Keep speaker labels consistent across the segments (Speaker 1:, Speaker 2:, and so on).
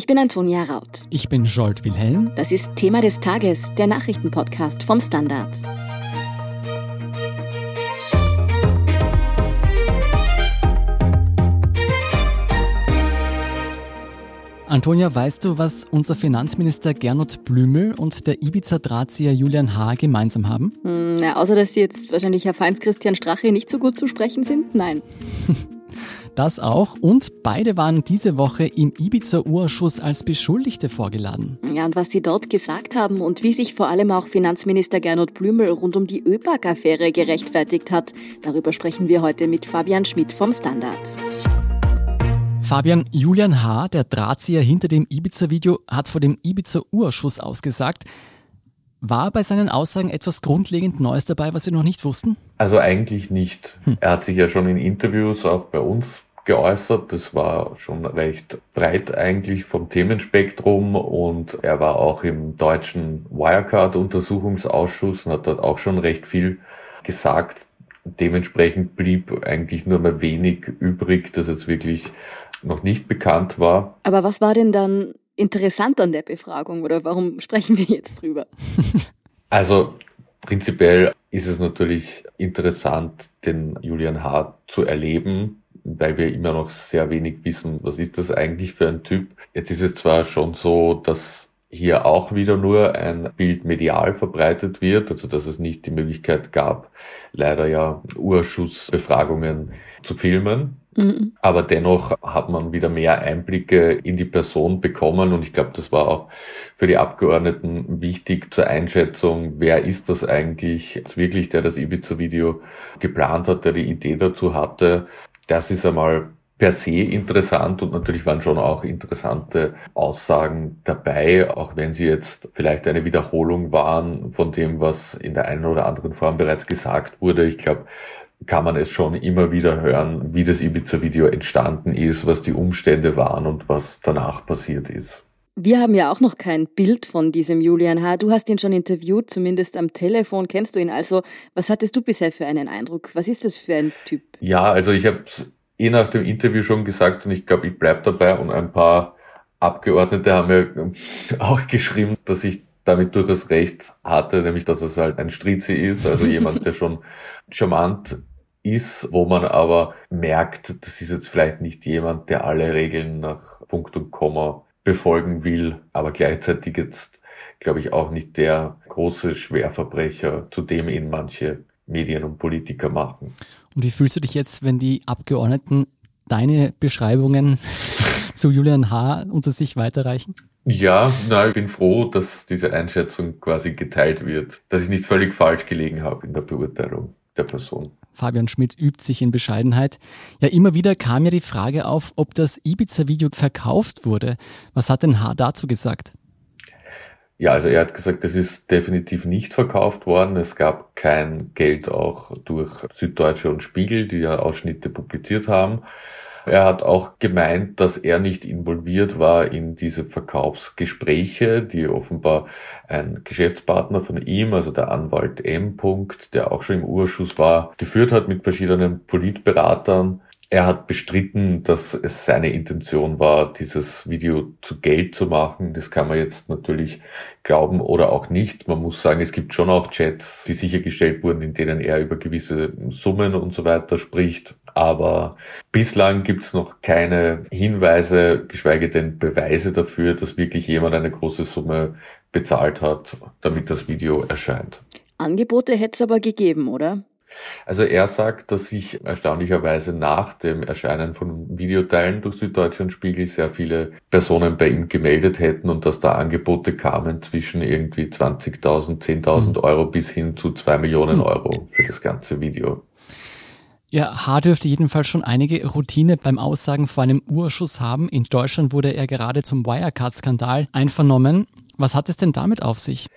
Speaker 1: Ich bin Antonia Raut.
Speaker 2: Ich bin Jolt Wilhelm.
Speaker 1: Das ist Thema des Tages, der Nachrichtenpodcast vom Standard.
Speaker 2: Antonia, weißt du, was unser Finanzminister Gernot Blümel und der Ibiza-Drahtzieher Julian H. gemeinsam haben?
Speaker 1: Hm, außer dass sie jetzt wahrscheinlich Herr Heinz-Christian Strache nicht so gut zu sprechen sind? Nein.
Speaker 2: Das auch. Und beide waren diese Woche im Ibiza-Urschuss als Beschuldigte vorgeladen.
Speaker 1: Ja, und was sie dort gesagt haben und wie sich vor allem auch Finanzminister Gernot Blümel rund um die ÖPAC-Affäre gerechtfertigt hat, darüber sprechen wir heute mit Fabian Schmidt vom Standard.
Speaker 2: Fabian, Julian H., der Drahtzieher hinter dem Ibiza-Video, hat vor dem Ibiza-Urschuss ausgesagt. War bei seinen Aussagen etwas grundlegend Neues dabei, was wir noch nicht wussten?
Speaker 3: Also eigentlich nicht. Hm. Er hat sich ja schon in Interviews auch bei uns geäußert. Das war schon recht breit eigentlich vom Themenspektrum und er war auch im deutschen Wirecard-Untersuchungsausschuss und hat dort auch schon recht viel gesagt. Dementsprechend blieb eigentlich nur mal wenig übrig, das jetzt wirklich noch nicht bekannt war.
Speaker 1: Aber was war denn dann interessant an der Befragung oder warum sprechen wir jetzt drüber?
Speaker 3: Also prinzipiell ist es natürlich interessant, den Julian H. zu erleben, weil wir immer noch sehr wenig wissen, was ist das eigentlich für ein Typ. Jetzt ist es zwar schon so, dass hier auch wieder nur ein Bild medial verbreitet wird, also dass es nicht die Möglichkeit gab, leider ja Urschussbefragungen zu filmen. Mhm. Aber dennoch hat man wieder mehr Einblicke in die Person bekommen und ich glaube, das war auch für die Abgeordneten wichtig zur Einschätzung, wer ist das eigentlich wirklich, der das Ibiza-Video geplant hat, der die Idee dazu hatte. Das ist einmal per se interessant und natürlich waren schon auch interessante Aussagen dabei, auch wenn sie jetzt vielleicht eine Wiederholung waren von dem, was in der einen oder anderen Form bereits gesagt wurde. Ich glaube, kann man es schon immer wieder hören, wie das Ibiza-Video entstanden ist, was die Umstände waren und was danach passiert ist.
Speaker 1: Wir haben ja auch noch kein Bild von diesem Julian H. Du hast ihn schon interviewt, zumindest am Telefon kennst du ihn also. Was hattest du bisher für einen Eindruck? Was ist das für ein Typ?
Speaker 3: Ja, also ich habe eh nach dem Interview schon gesagt und ich glaube, ich bleibe dabei und ein paar Abgeordnete haben mir auch geschrieben, dass ich damit durchaus recht hatte, nämlich dass es halt ein Strizi ist, also jemand, der schon charmant ist, wo man aber merkt, das ist jetzt vielleicht nicht jemand, der alle Regeln nach Punkt und Komma befolgen will, aber gleichzeitig jetzt, glaube ich, auch nicht der große Schwerverbrecher, zu dem ihn manche Medien und Politiker machen.
Speaker 2: Und wie fühlst du dich jetzt, wenn die Abgeordneten deine Beschreibungen zu Julian H. unter sich weiterreichen?
Speaker 3: Ja, na, ich bin froh, dass diese Einschätzung quasi geteilt wird, dass ich nicht völlig falsch gelegen habe in der Beurteilung der Person.
Speaker 2: Fabian Schmidt übt sich in Bescheidenheit. Ja, immer wieder kam ja die Frage auf, ob das Ibiza-Video verkauft wurde. Was hat denn H. dazu gesagt?
Speaker 3: Ja, also er hat gesagt, es ist definitiv nicht verkauft worden. Es gab kein Geld auch durch Süddeutsche und Spiegel, die ja Ausschnitte publiziert haben. Er hat auch gemeint, dass er nicht involviert war in diese Verkaufsgespräche, die offenbar ein Geschäftspartner von ihm, also der Anwalt M. der auch schon im Urschuss war, geführt hat mit verschiedenen Politberatern. Er hat bestritten, dass es seine Intention war, dieses Video zu Geld zu machen. Das kann man jetzt natürlich glauben oder auch nicht. Man muss sagen, es gibt schon auch Chats, die sichergestellt wurden, in denen er über gewisse Summen und so weiter spricht. Aber bislang gibt es noch keine Hinweise, geschweige denn Beweise dafür, dass wirklich jemand eine große Summe bezahlt hat, damit das Video erscheint.
Speaker 1: Angebote hätte es aber gegeben, oder?
Speaker 3: Also er sagt, dass sich erstaunlicherweise nach dem Erscheinen von Videoteilen durch Süddeutsche und Spiegel sehr viele Personen bei ihm gemeldet hätten und dass da Angebote kamen zwischen irgendwie 20.000, 10.000 hm. Euro bis hin zu 2 Millionen hm. Euro für das ganze Video.
Speaker 2: Ja, H. dürfte jedenfalls schon einige Routine beim Aussagen vor einem Urschuss haben. In Deutschland wurde er gerade zum Wirecard-Skandal einvernommen. Was hat es denn damit auf sich?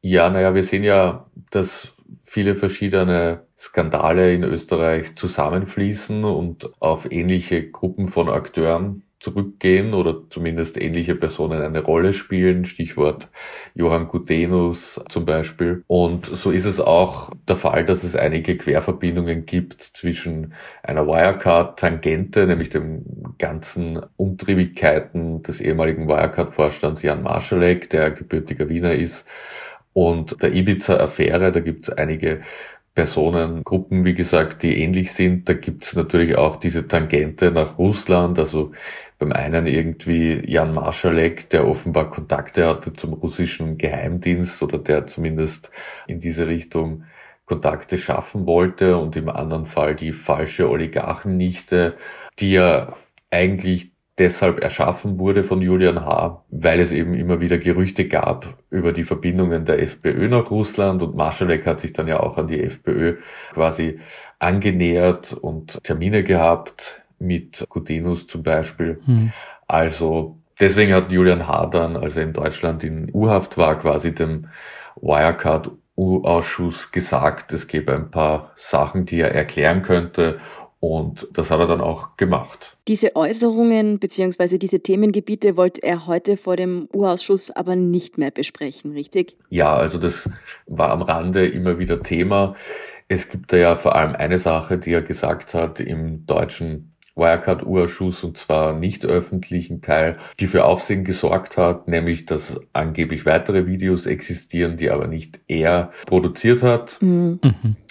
Speaker 3: Ja, naja, wir sehen ja, dass viele verschiedene Skandale in Österreich zusammenfließen und auf ähnliche Gruppen von Akteuren zurückgehen oder zumindest ähnliche Personen eine Rolle spielen. Stichwort Johann Gutenus zum Beispiel. Und so ist es auch der Fall, dass es einige Querverbindungen gibt zwischen einer Wirecard-Tangente, nämlich den ganzen Umtriebigkeiten des ehemaligen Wirecard-Vorstands Jan Marschalek, der gebürtiger Wiener ist, und der Ibiza-Affäre. Da gibt es einige Personengruppen, wie gesagt, die ähnlich sind. Da gibt es natürlich auch diese Tangente nach Russland, also beim einen irgendwie Jan Marschalek, der offenbar Kontakte hatte zum russischen Geheimdienst oder der zumindest in diese Richtung Kontakte schaffen wollte und im anderen Fall die falsche Oligarchennichte, die ja eigentlich deshalb erschaffen wurde von Julian H., weil es eben immer wieder Gerüchte gab über die Verbindungen der FPÖ nach Russland und Marschalek hat sich dann ja auch an die FPÖ quasi angenähert und Termine gehabt mit Gutenus zum Beispiel. Hm. Also deswegen hat Julian H. dann, als er in Deutschland in U-Haft war, quasi dem Wirecard U-Ausschuss gesagt, es gäbe ein paar Sachen, die er erklären könnte und das hat er dann auch gemacht.
Speaker 1: Diese Äußerungen bzw. diese Themengebiete wollte er heute vor dem U-Ausschuss aber nicht mehr besprechen, richtig?
Speaker 3: Ja, also das war am Rande immer wieder Thema. Es gibt da ja vor allem eine Sache, die er gesagt hat im deutschen Wirecard-Urschuss und zwar nicht öffentlichen Teil, die für Aufsehen gesorgt hat, nämlich dass angeblich weitere Videos existieren, die aber nicht er produziert hat, mhm.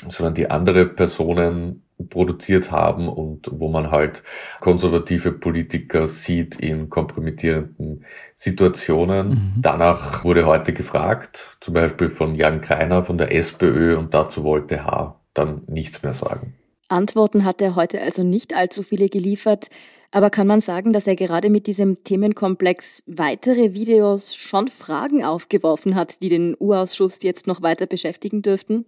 Speaker 3: sondern die andere Personen produziert haben und wo man halt konservative Politiker sieht in kompromittierenden Situationen. Mhm. Danach wurde heute gefragt, zum Beispiel von Jan Kreiner von der SPÖ und dazu wollte H. dann nichts mehr sagen.
Speaker 1: Antworten hat er heute also nicht allzu viele geliefert. Aber kann man sagen, dass er gerade mit diesem Themenkomplex weitere Videos schon Fragen aufgeworfen hat, die den U-Ausschuss jetzt noch weiter beschäftigen dürften?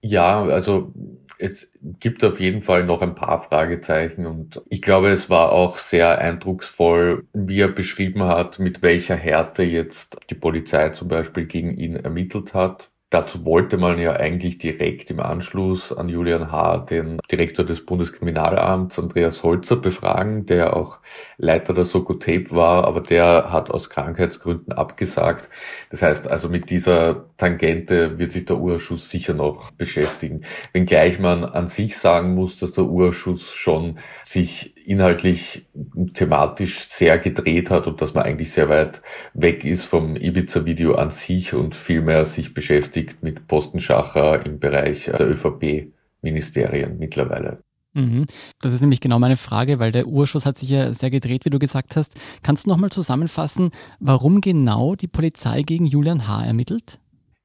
Speaker 3: Ja, also es gibt auf jeden Fall noch ein paar Fragezeichen und ich glaube, es war auch sehr eindrucksvoll, wie er beschrieben hat, mit welcher Härte jetzt die Polizei zum Beispiel gegen ihn ermittelt hat. Dazu wollte man ja eigentlich direkt im Anschluss an Julian H. den Direktor des Bundeskriminalamts Andreas Holzer befragen, der auch Leiter der Soko Tape war, aber der hat aus Krankheitsgründen abgesagt. Das heißt also mit dieser Tangente wird sich der Urschuss sicher noch beschäftigen. Wenngleich man an sich sagen muss, dass der Urschuss schon sich inhaltlich thematisch sehr gedreht hat und dass man eigentlich sehr weit weg ist vom Ibiza-Video an sich und vielmehr sich beschäftigt mit Postenschacher im Bereich der ÖVP-Ministerien mittlerweile.
Speaker 2: Mhm. Das ist nämlich genau meine Frage, weil der Urschuss hat sich ja sehr gedreht, wie du gesagt hast. Kannst du nochmal zusammenfassen, warum genau die Polizei gegen Julian H. ermittelt?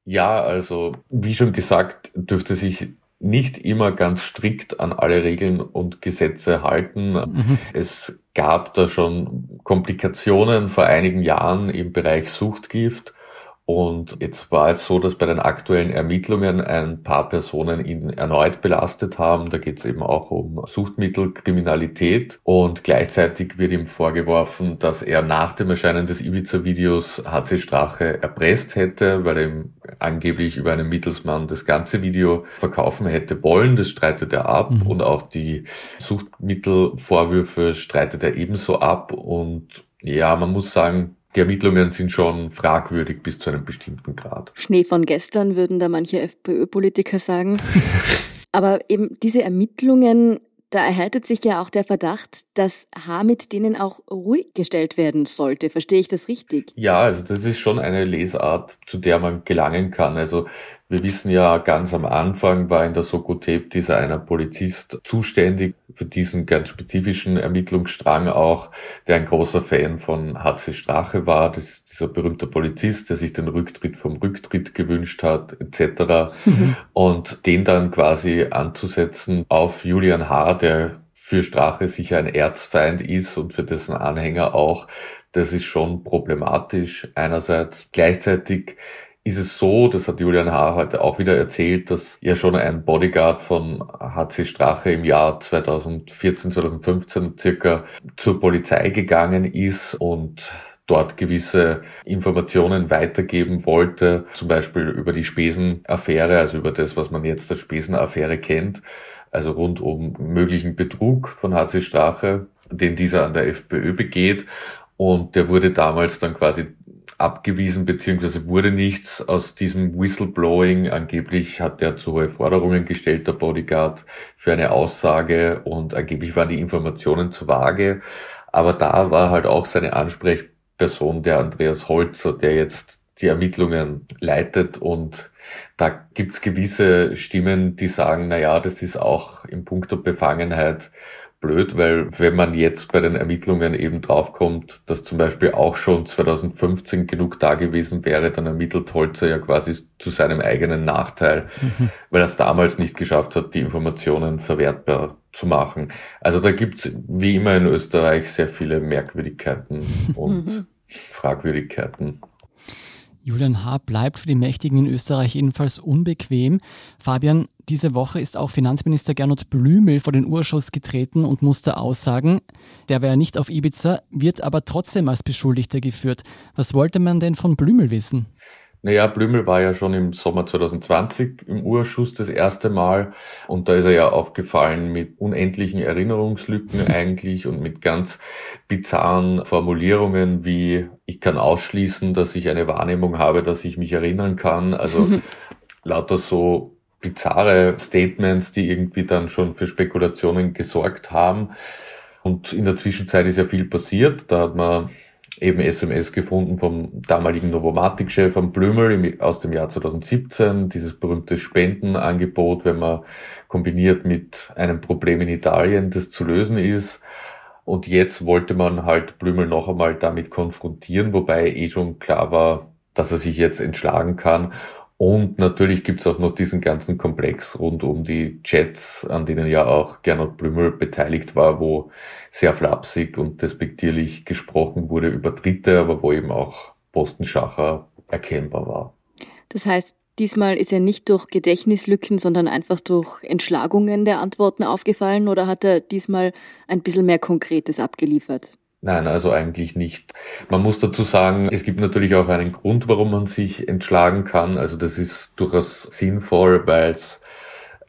Speaker 3: Ja, also wie schon gesagt, dürfte sich nicht immer ganz strikt an alle Regeln und Gesetze halten. Mhm. Es gab da schon Komplikationen vor einigen Jahren im Bereich Suchtgift und jetzt war es so, dass bei den aktuellen Ermittlungen ein paar Personen ihn erneut belastet haben. Da geht es eben auch um Suchtmittelkriminalität. Und gleichzeitig wird ihm vorgeworfen, dass er nach dem Erscheinen des Ibiza-Videos HC Strache erpresst hätte, weil er ihm angeblich über einen Mittelsmann das ganze Video verkaufen hätte wollen. Das streitet er ab. Mhm. Und auch die Suchtmittelvorwürfe streitet er ebenso ab. Und ja, man muss sagen, die Ermittlungen sind schon fragwürdig bis zu einem bestimmten Grad.
Speaker 1: Schnee von gestern würden da manche FPÖ-Politiker sagen. Aber eben diese Ermittlungen, da erhärtet sich ja auch der Verdacht, dass H mit denen auch ruhig gestellt werden sollte. Verstehe ich das richtig?
Speaker 3: Ja, also das ist schon eine Lesart, zu der man gelangen kann. Also wir wissen ja, ganz am Anfang war in der Sokotep dieser einer Polizist zuständig für diesen ganz spezifischen Ermittlungsstrang auch, der ein großer Fan von HC Strache war. Das ist dieser berühmte Polizist, der sich den Rücktritt vom Rücktritt gewünscht hat, etc. Mhm. Und den dann quasi anzusetzen auf Julian H., der für Strache sicher ein Erzfeind ist und für dessen Anhänger auch, das ist schon problematisch einerseits. Gleichzeitig ist es so, das hat Julian H. heute auch wieder erzählt, dass ja schon ein Bodyguard von HC Strache im Jahr 2014, 2015 circa zur Polizei gegangen ist und dort gewisse Informationen weitergeben wollte, zum Beispiel über die Spesenaffäre, also über das, was man jetzt als Spesenaffäre kennt, also rund um möglichen Betrug von HC Strache den dieser an der FPÖ begeht. Und der wurde damals dann quasi abgewiesen, beziehungsweise wurde nichts aus diesem Whistleblowing. Angeblich hat er zu hohe Forderungen gestellt, der Bodyguard, für eine Aussage und angeblich waren die Informationen zu vage. Aber da war halt auch seine Ansprechperson der Andreas Holzer, der jetzt die Ermittlungen leitet und da gibt's gewisse Stimmen, die sagen, na ja, das ist auch im Punkt der Befangenheit blöd, weil wenn man jetzt bei den Ermittlungen eben draufkommt, dass zum Beispiel auch schon 2015 genug da gewesen wäre, dann ermittelt Holzer ja quasi zu seinem eigenen Nachteil, mhm. weil er es damals nicht geschafft hat, die Informationen verwertbar zu machen. Also da gibt's wie immer in Österreich sehr viele Merkwürdigkeiten und mhm. Fragwürdigkeiten.
Speaker 2: Julian H. bleibt für die Mächtigen in Österreich jedenfalls unbequem. Fabian, diese Woche ist auch Finanzminister Gernot Blümel vor den Urschuss getreten und musste aussagen, der wäre nicht auf Ibiza, wird aber trotzdem als Beschuldigter geführt. Was wollte man denn von Blümel wissen?
Speaker 3: Naja, Blümel war ja schon im Sommer 2020 im Urschuss das erste Mal und da ist er ja aufgefallen mit unendlichen Erinnerungslücken eigentlich und mit ganz bizarren Formulierungen wie ich kann ausschließen, dass ich eine Wahrnehmung habe, dass ich mich erinnern kann. Also lauter so bizarre Statements, die irgendwie dann schon für Spekulationen gesorgt haben. Und in der Zwischenzeit ist ja viel passiert. Da hat man eben SMS gefunden vom damaligen Novomatic-Chef am Blümel aus dem Jahr 2017, dieses berühmte Spendenangebot, wenn man kombiniert mit einem Problem in Italien, das zu lösen ist. Und jetzt wollte man halt Blümel noch einmal damit konfrontieren, wobei eh schon klar war, dass er sich jetzt entschlagen kann. Und natürlich gibt's auch noch diesen ganzen Komplex rund um die Chats, an denen ja auch Gernot Blümel beteiligt war, wo sehr flapsig und despektierlich gesprochen wurde über Dritte, aber wo eben auch Postenschacher erkennbar war.
Speaker 1: Das heißt, diesmal ist er nicht durch Gedächtnislücken, sondern einfach durch Entschlagungen der Antworten aufgefallen oder hat er diesmal ein bisschen mehr Konkretes abgeliefert?
Speaker 3: Nein, also eigentlich nicht. Man muss dazu sagen, es gibt natürlich auch einen Grund, warum man sich entschlagen kann. Also das ist durchaus sinnvoll, weil es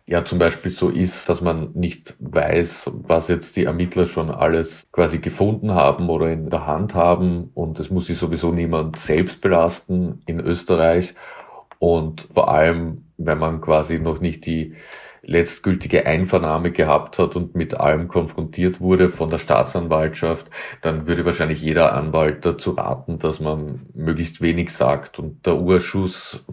Speaker 3: ja zum Beispiel so ist, dass man nicht weiß, was jetzt die Ermittler schon alles quasi gefunden haben oder in der Hand haben. Und es muss sich sowieso niemand selbst belasten in Österreich. Und vor allem, wenn man quasi noch nicht die letztgültige Einvernahme gehabt hat und mit allem konfrontiert wurde von der Staatsanwaltschaft, dann würde wahrscheinlich jeder Anwalt dazu raten, dass man möglichst wenig sagt. Und der Urschuss,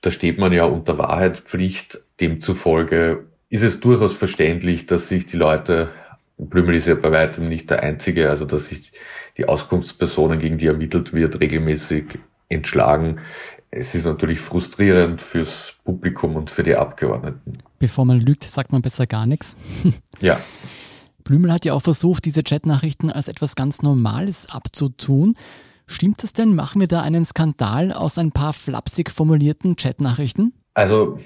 Speaker 3: da steht man ja unter Wahrheitspflicht. Demzufolge ist es durchaus verständlich, dass sich die Leute, Blümel ist ja bei weitem nicht der Einzige, also dass sich die Auskunftspersonen, gegen die ermittelt wird, regelmäßig entschlagen. Es ist natürlich frustrierend fürs Publikum und für die Abgeordneten.
Speaker 2: Bevor man lügt, sagt man besser gar nichts.
Speaker 3: Ja.
Speaker 2: Blümel hat ja auch versucht, diese Chatnachrichten als etwas ganz Normales abzutun. Stimmt das denn? Machen wir da einen Skandal aus ein paar flapsig formulierten Chatnachrichten?
Speaker 3: Also,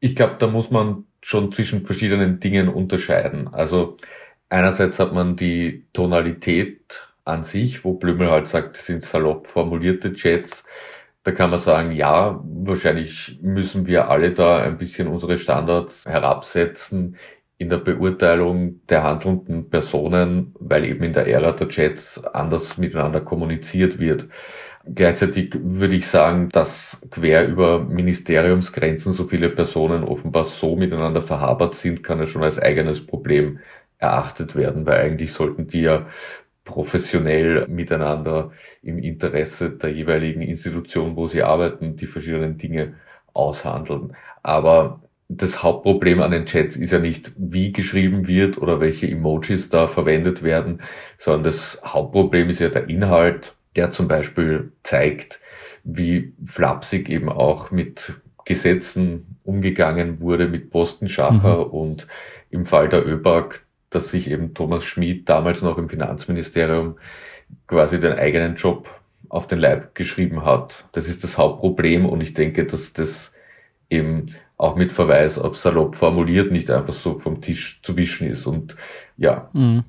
Speaker 3: ich glaube, da muss man schon zwischen verschiedenen Dingen unterscheiden. Also, einerseits hat man die Tonalität an sich, wo Blümel halt sagt, das sind salopp formulierte Chats. Da kann man sagen, ja, wahrscheinlich müssen wir alle da ein bisschen unsere Standards herabsetzen in der Beurteilung der handelnden Personen, weil eben in der Ära der Chats anders miteinander kommuniziert wird. Gleichzeitig würde ich sagen, dass quer über Ministeriumsgrenzen so viele Personen offenbar so miteinander verhabert sind, kann ja schon als eigenes Problem erachtet werden, weil eigentlich sollten die ja professionell miteinander im Interesse der jeweiligen Institution, wo sie arbeiten, die verschiedenen Dinge aushandeln. Aber das Hauptproblem an den Chats ist ja nicht, wie geschrieben wird oder welche Emojis da verwendet werden, sondern das Hauptproblem ist ja der Inhalt, der zum Beispiel zeigt, wie flapsig eben auch mit Gesetzen umgegangen wurde, mit Postenschacher mhm. und im Fall der ÖBAG dass sich eben Thomas Schmid damals noch im Finanzministerium quasi den eigenen Job auf den Leib geschrieben hat. Das ist das Hauptproblem und ich denke, dass das eben auch mit Verweis auf salopp formuliert nicht einfach so vom Tisch zu wischen ist und ja. Mhm.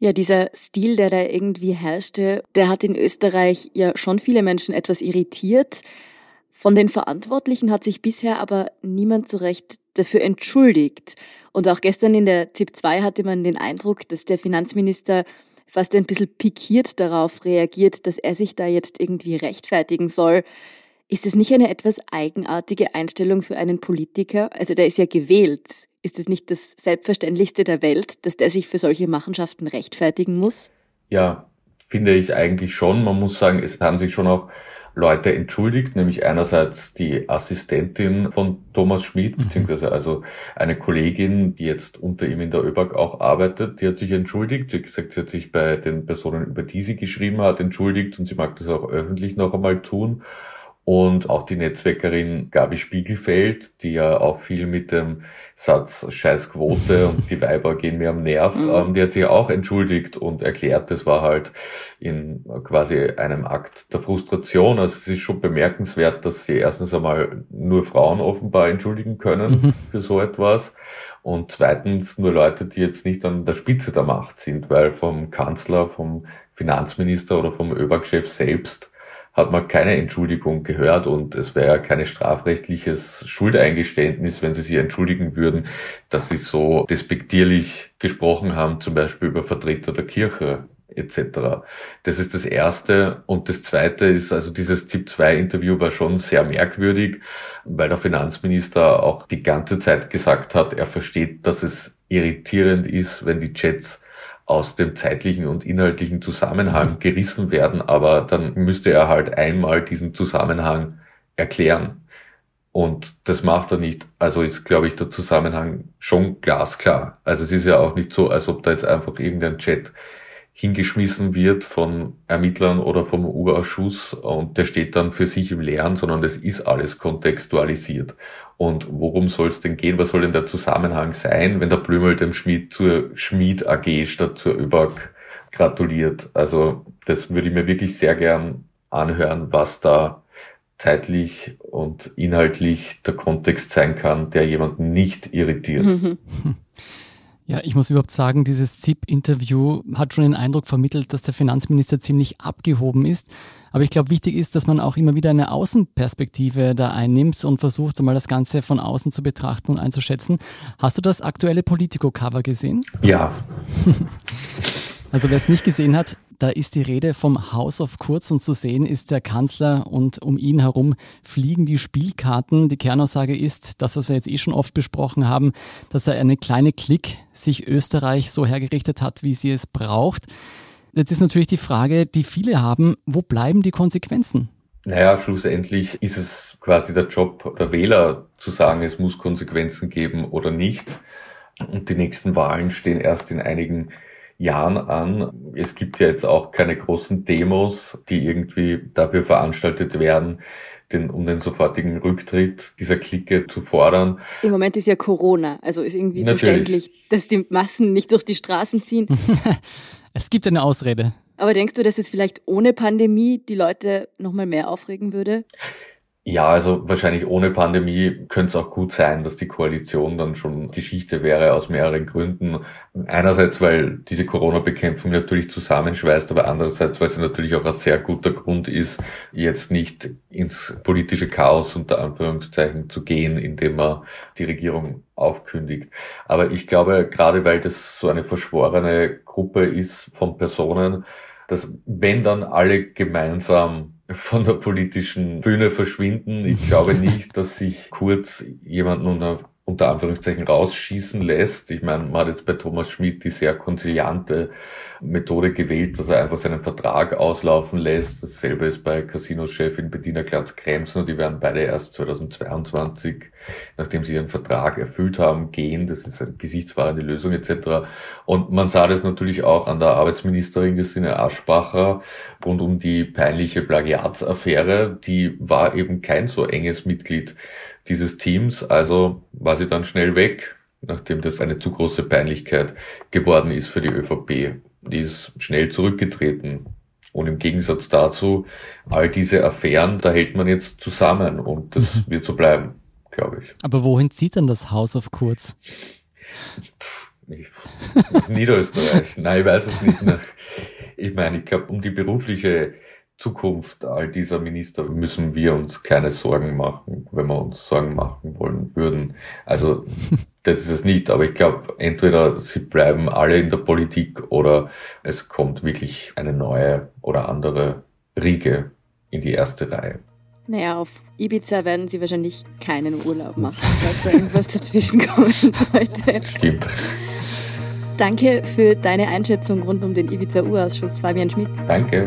Speaker 1: Ja, dieser Stil, der da irgendwie herrschte, der hat in Österreich ja schon viele Menschen etwas irritiert. Von den Verantwortlichen hat sich bisher aber niemand so recht dafür entschuldigt. Und auch gestern in der ZIP 2 hatte man den Eindruck, dass der Finanzminister fast ein bisschen pikiert darauf reagiert, dass er sich da jetzt irgendwie rechtfertigen soll. Ist es nicht eine etwas eigenartige Einstellung für einen Politiker? Also der ist ja gewählt. Ist es nicht das Selbstverständlichste der Welt, dass der sich für solche Machenschaften rechtfertigen muss?
Speaker 3: Ja, finde ich eigentlich schon. Man muss sagen, es haben sich schon auch Leute entschuldigt, nämlich einerseits die Assistentin von Thomas Schmid, mhm. beziehungsweise also eine Kollegin, die jetzt unter ihm in der ÖBAG auch arbeitet, die hat sich entschuldigt. Sie hat gesagt, sie hat sich bei den Personen, über die sie geschrieben hat, entschuldigt und sie mag das auch öffentlich noch einmal tun. Und auch die Netzwerkerin Gabi Spiegelfeld, die ja auch viel mit dem Satz Scheißquote und die Weiber gehen mir am Nerv, mhm. ähm, die hat sich auch entschuldigt und erklärt, das war halt in quasi einem Akt der Frustration. Also es ist schon bemerkenswert, dass sie erstens einmal nur Frauen offenbar entschuldigen können mhm. für so etwas. Und zweitens nur Leute, die jetzt nicht an der Spitze der Macht sind, weil vom Kanzler, vom Finanzminister oder vom ÖBAG-Chef selbst hat man keine Entschuldigung gehört und es wäre kein strafrechtliches Schuldeingeständnis, wenn sie sich entschuldigen würden, dass sie so despektierlich gesprochen haben, zum Beispiel über Vertreter der Kirche etc. Das ist das Erste. Und das Zweite ist, also dieses ZIP-2-Interview war schon sehr merkwürdig, weil der Finanzminister auch die ganze Zeit gesagt hat, er versteht, dass es irritierend ist, wenn die Chats aus dem zeitlichen und inhaltlichen Zusammenhang gerissen werden, aber dann müsste er halt einmal diesen Zusammenhang erklären. Und das macht er nicht. Also ist, glaube ich, der Zusammenhang schon glasklar. Also es ist ja auch nicht so, als ob da jetzt einfach irgendein Chat hingeschmissen wird von Ermittlern oder vom U-Ausschuss und der steht dann für sich im Leeren, sondern das ist alles kontextualisiert. Und worum soll es denn gehen? Was soll denn der Zusammenhang sein, wenn der Blümel dem Schmied zur Schmied AG statt zur ÖBAG gratuliert? Also das würde ich mir wirklich sehr gern anhören, was da zeitlich und inhaltlich der Kontext sein kann, der jemanden nicht irritiert.
Speaker 2: Ja, ich muss überhaupt sagen, dieses ZIP-Interview hat schon den Eindruck vermittelt, dass der Finanzminister ziemlich abgehoben ist. Aber ich glaube, wichtig ist, dass man auch immer wieder eine Außenperspektive da einnimmt und versucht, einmal das Ganze von außen zu betrachten und einzuschätzen. Hast du das aktuelle Politico-Cover gesehen?
Speaker 3: Ja.
Speaker 2: Also wer es nicht gesehen hat, da ist die Rede vom House of Kurz und zu sehen ist der Kanzler und um ihn herum fliegen die Spielkarten. Die Kernaussage ist, das, was wir jetzt eh schon oft besprochen haben, dass er eine kleine Klick sich Österreich so hergerichtet hat, wie sie es braucht. Jetzt ist natürlich die Frage, die viele haben, wo bleiben die Konsequenzen?
Speaker 3: Naja, schlussendlich ist es quasi der Job der Wähler zu sagen, es muss Konsequenzen geben oder nicht. Und die nächsten Wahlen stehen erst in einigen Jahren an. Es gibt ja jetzt auch keine großen Demos, die irgendwie dafür veranstaltet werden, den, um den sofortigen Rücktritt dieser Clique zu fordern.
Speaker 1: Im Moment ist ja Corona, also ist irgendwie Natürlich. verständlich, dass die Massen nicht durch die Straßen ziehen.
Speaker 2: es gibt eine Ausrede.
Speaker 1: Aber denkst du, dass es vielleicht ohne Pandemie die Leute nochmal mehr aufregen würde?
Speaker 3: Ja, also wahrscheinlich ohne Pandemie könnte es auch gut sein, dass die Koalition dann schon Geschichte wäre aus mehreren Gründen. Einerseits, weil diese Corona-Bekämpfung natürlich zusammenschweißt, aber andererseits, weil sie natürlich auch ein sehr guter Grund ist, jetzt nicht ins politische Chaos unter Anführungszeichen zu gehen, indem man die Regierung aufkündigt. Aber ich glaube, gerade weil das so eine verschworene Gruppe ist von Personen, dass wenn dann alle gemeinsam von der politischen Bühne verschwinden. Ich glaube nicht, dass sich Kurz jemanden unter, unter Anführungszeichen rausschießen lässt. Ich meine, man hat jetzt bei Thomas Schmidt die sehr konziliante Methode gewählt, dass er einfach seinen Vertrag auslaufen lässt. Dasselbe ist bei Casino-Chefin Bettina Glanz-Kremsner. Die werden beide erst 2022, nachdem sie ihren Vertrag erfüllt haben, gehen. Das ist eine gesichtswahrende Lösung etc. Und man sah das natürlich auch an der Arbeitsministerin Christine Aschbacher rund um die peinliche Plagiatsaffäre. Die war eben kein so enges Mitglied dieses Teams. Also war sie dann schnell weg nachdem das eine zu große Peinlichkeit geworden ist für die ÖVP die ist schnell zurückgetreten. Und im Gegensatz dazu, all diese Affären, da hält man jetzt zusammen und das mhm. wird so bleiben, glaube ich.
Speaker 2: Aber wohin zieht denn das Haus auf Kurz?
Speaker 3: Niederösterreich. Nein, ich weiß es nicht. Ich meine, ich glaube, um die berufliche Zukunft all dieser Minister müssen wir uns keine Sorgen machen, wenn wir uns Sorgen machen wollen würden. Also das ist es nicht, aber ich glaube, entweder sie bleiben alle in der Politik oder es kommt wirklich eine neue oder andere Riege in die erste Reihe.
Speaker 1: Naja, auf Ibiza werden sie wahrscheinlich keinen Urlaub machen, falls da irgendwas dazwischen kommen sollte.
Speaker 3: Stimmt.
Speaker 1: Danke für deine Einschätzung rund um den Ibiza-Urausschuss, Fabian Schmidt.
Speaker 3: Danke.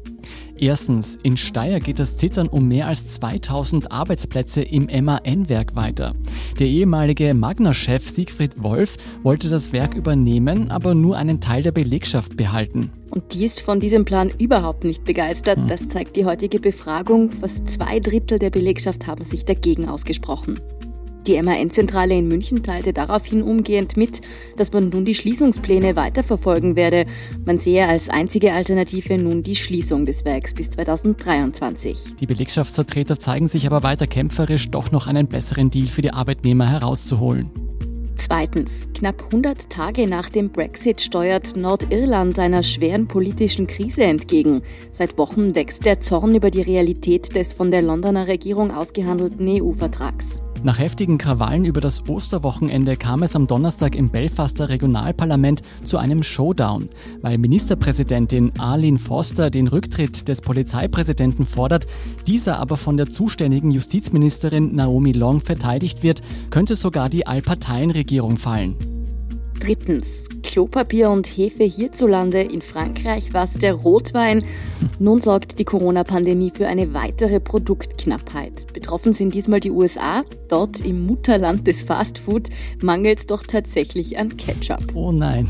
Speaker 2: Erstens, in Steyr geht das Zittern um mehr als 2000 Arbeitsplätze im MAN-Werk weiter. Der ehemalige Magna-Chef Siegfried Wolf wollte das Werk übernehmen, aber nur einen Teil der Belegschaft behalten.
Speaker 1: Und die ist von diesem Plan überhaupt nicht begeistert. Hm. Das zeigt die heutige Befragung. Fast zwei Drittel der Belegschaft haben sich dagegen ausgesprochen. Die MAN-Zentrale in München teilte daraufhin umgehend mit, dass man nun die Schließungspläne weiterverfolgen werde. Man sehe als einzige Alternative nun die Schließung des Werks bis 2023.
Speaker 2: Die Belegschaftsvertreter zeigen sich aber weiter kämpferisch, doch noch einen besseren Deal für die Arbeitnehmer herauszuholen.
Speaker 1: Zweitens, knapp 100 Tage nach dem Brexit steuert Nordirland einer schweren politischen Krise entgegen. Seit Wochen wächst der Zorn über die Realität des von der Londoner Regierung ausgehandelten EU-Vertrags.
Speaker 2: Nach heftigen Krawallen über das Osterwochenende kam es am Donnerstag im Belfaster Regionalparlament zu einem Showdown, weil Ministerpräsidentin Arlene Foster den Rücktritt des Polizeipräsidenten fordert, dieser aber von der zuständigen Justizministerin Naomi Long verteidigt wird, könnte sogar die Allparteienregierung fallen.
Speaker 1: Drittens, Klopapier und Hefe hierzulande. In Frankreich war es der Rotwein. Nun sorgt die Corona-Pandemie für eine weitere Produktknappheit. Betroffen sind diesmal die USA. Dort im Mutterland des Fastfood mangelt es doch tatsächlich an Ketchup.
Speaker 2: Oh nein.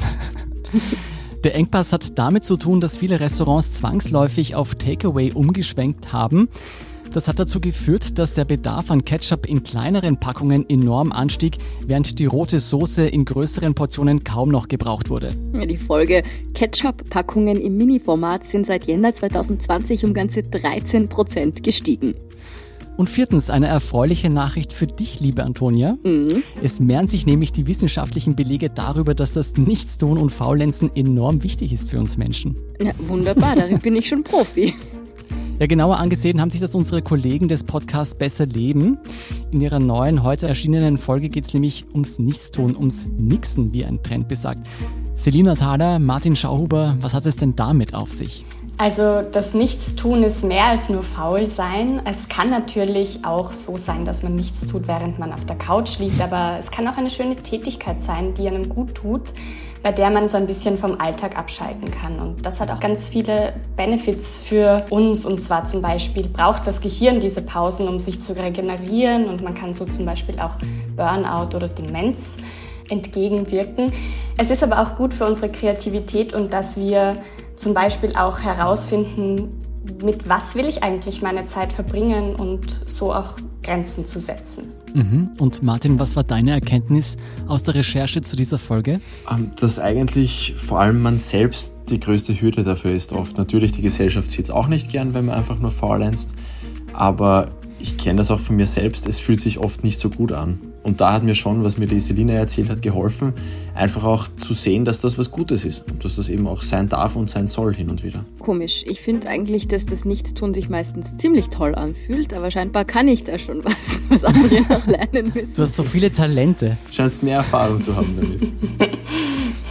Speaker 2: Der Engpass hat damit zu tun, dass viele Restaurants zwangsläufig auf Takeaway umgeschwenkt haben. Das hat dazu geführt, dass der Bedarf an Ketchup in kleineren Packungen enorm anstieg, während die rote Soße in größeren Portionen kaum noch gebraucht wurde.
Speaker 1: Die Folge Ketchup-Packungen im Mini-Format sind seit Jänner 2020 um ganze 13 Prozent gestiegen.
Speaker 2: Und viertens, eine erfreuliche Nachricht für dich, liebe Antonia. Mhm. Es mehren sich nämlich die wissenschaftlichen Belege darüber, dass das Nichtstun und Faulenzen enorm wichtig ist für uns Menschen.
Speaker 1: Ja, wunderbar, darin bin ich schon Profi.
Speaker 2: Ja, genauer angesehen haben sich das unsere Kollegen des Podcasts Besser Leben. In ihrer neuen, heute erschienenen Folge geht es nämlich ums Nichtstun, ums Nixen, wie ein Trend besagt. Selina Thaler, Martin Schauhuber, was hat es denn damit auf sich?
Speaker 4: Also das Nichtstun ist mehr als nur faul sein. Es kann natürlich auch so sein, dass man nichts tut, während man auf der Couch liegt, aber es kann auch eine schöne Tätigkeit sein, die einem gut tut bei der man so ein bisschen vom Alltag abschalten kann. Und das hat auch ganz viele Benefits für uns. Und zwar zum Beispiel braucht das Gehirn diese Pausen, um sich zu regenerieren. Und man kann so zum Beispiel auch Burnout oder Demenz entgegenwirken. Es ist aber auch gut für unsere Kreativität und dass wir zum Beispiel auch herausfinden, mit was will ich eigentlich meine Zeit verbringen und so auch Grenzen zu setzen.
Speaker 2: Mhm. Und Martin, was war deine Erkenntnis aus der Recherche zu dieser Folge?
Speaker 5: Ähm, dass eigentlich vor allem man selbst die größte Hürde dafür ist oft. Natürlich, die Gesellschaft sieht es auch nicht gern, wenn man einfach nur faulenzt, aber ich kenne das auch von mir selbst, es fühlt sich oft nicht so gut an. Und da hat mir schon, was mir die Selina erzählt hat, geholfen, einfach auch zu sehen, dass das was Gutes ist und dass das eben auch sein darf und sein soll hin und wieder.
Speaker 1: Komisch. Ich finde eigentlich, dass das Nichtstun sich meistens ziemlich toll anfühlt, aber scheinbar kann ich da schon was, was andere noch lernen müssen.
Speaker 2: Du hast so viele Talente.
Speaker 5: Du scheinst mehr Erfahrung zu haben damit.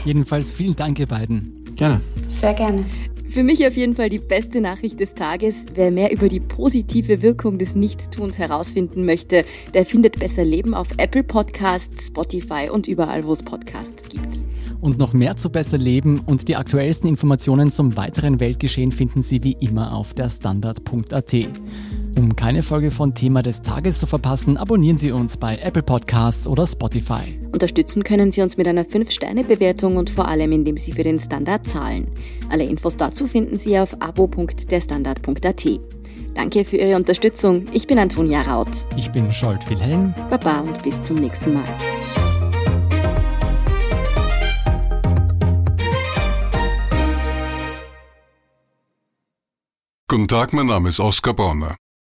Speaker 2: Jedenfalls vielen Dank, ihr beiden.
Speaker 5: Gerne.
Speaker 4: Sehr gerne.
Speaker 1: Für mich auf jeden Fall die beste Nachricht des Tages. Wer mehr über die positive Wirkung des Nichtstuns herausfinden möchte, der findet Besser Leben auf Apple Podcasts, Spotify und überall, wo es Podcasts gibt.
Speaker 2: Und noch mehr zu Besser Leben und die aktuellsten Informationen zum weiteren Weltgeschehen finden Sie wie immer auf der Standard.at. Um keine Folge von Thema des Tages zu verpassen, abonnieren Sie uns bei Apple Podcasts oder Spotify.
Speaker 1: Unterstützen können Sie uns mit einer 5-Sterne-Bewertung und vor allem, indem Sie für den Standard zahlen. Alle Infos dazu finden Sie auf abo.derstandard.at. Danke für Ihre Unterstützung. Ich bin Antonia Raut.
Speaker 2: Ich bin Scholt Wilhelm.
Speaker 1: Baba und bis zum nächsten Mal.
Speaker 6: Guten Tag, mein Name ist Oskar Bonner.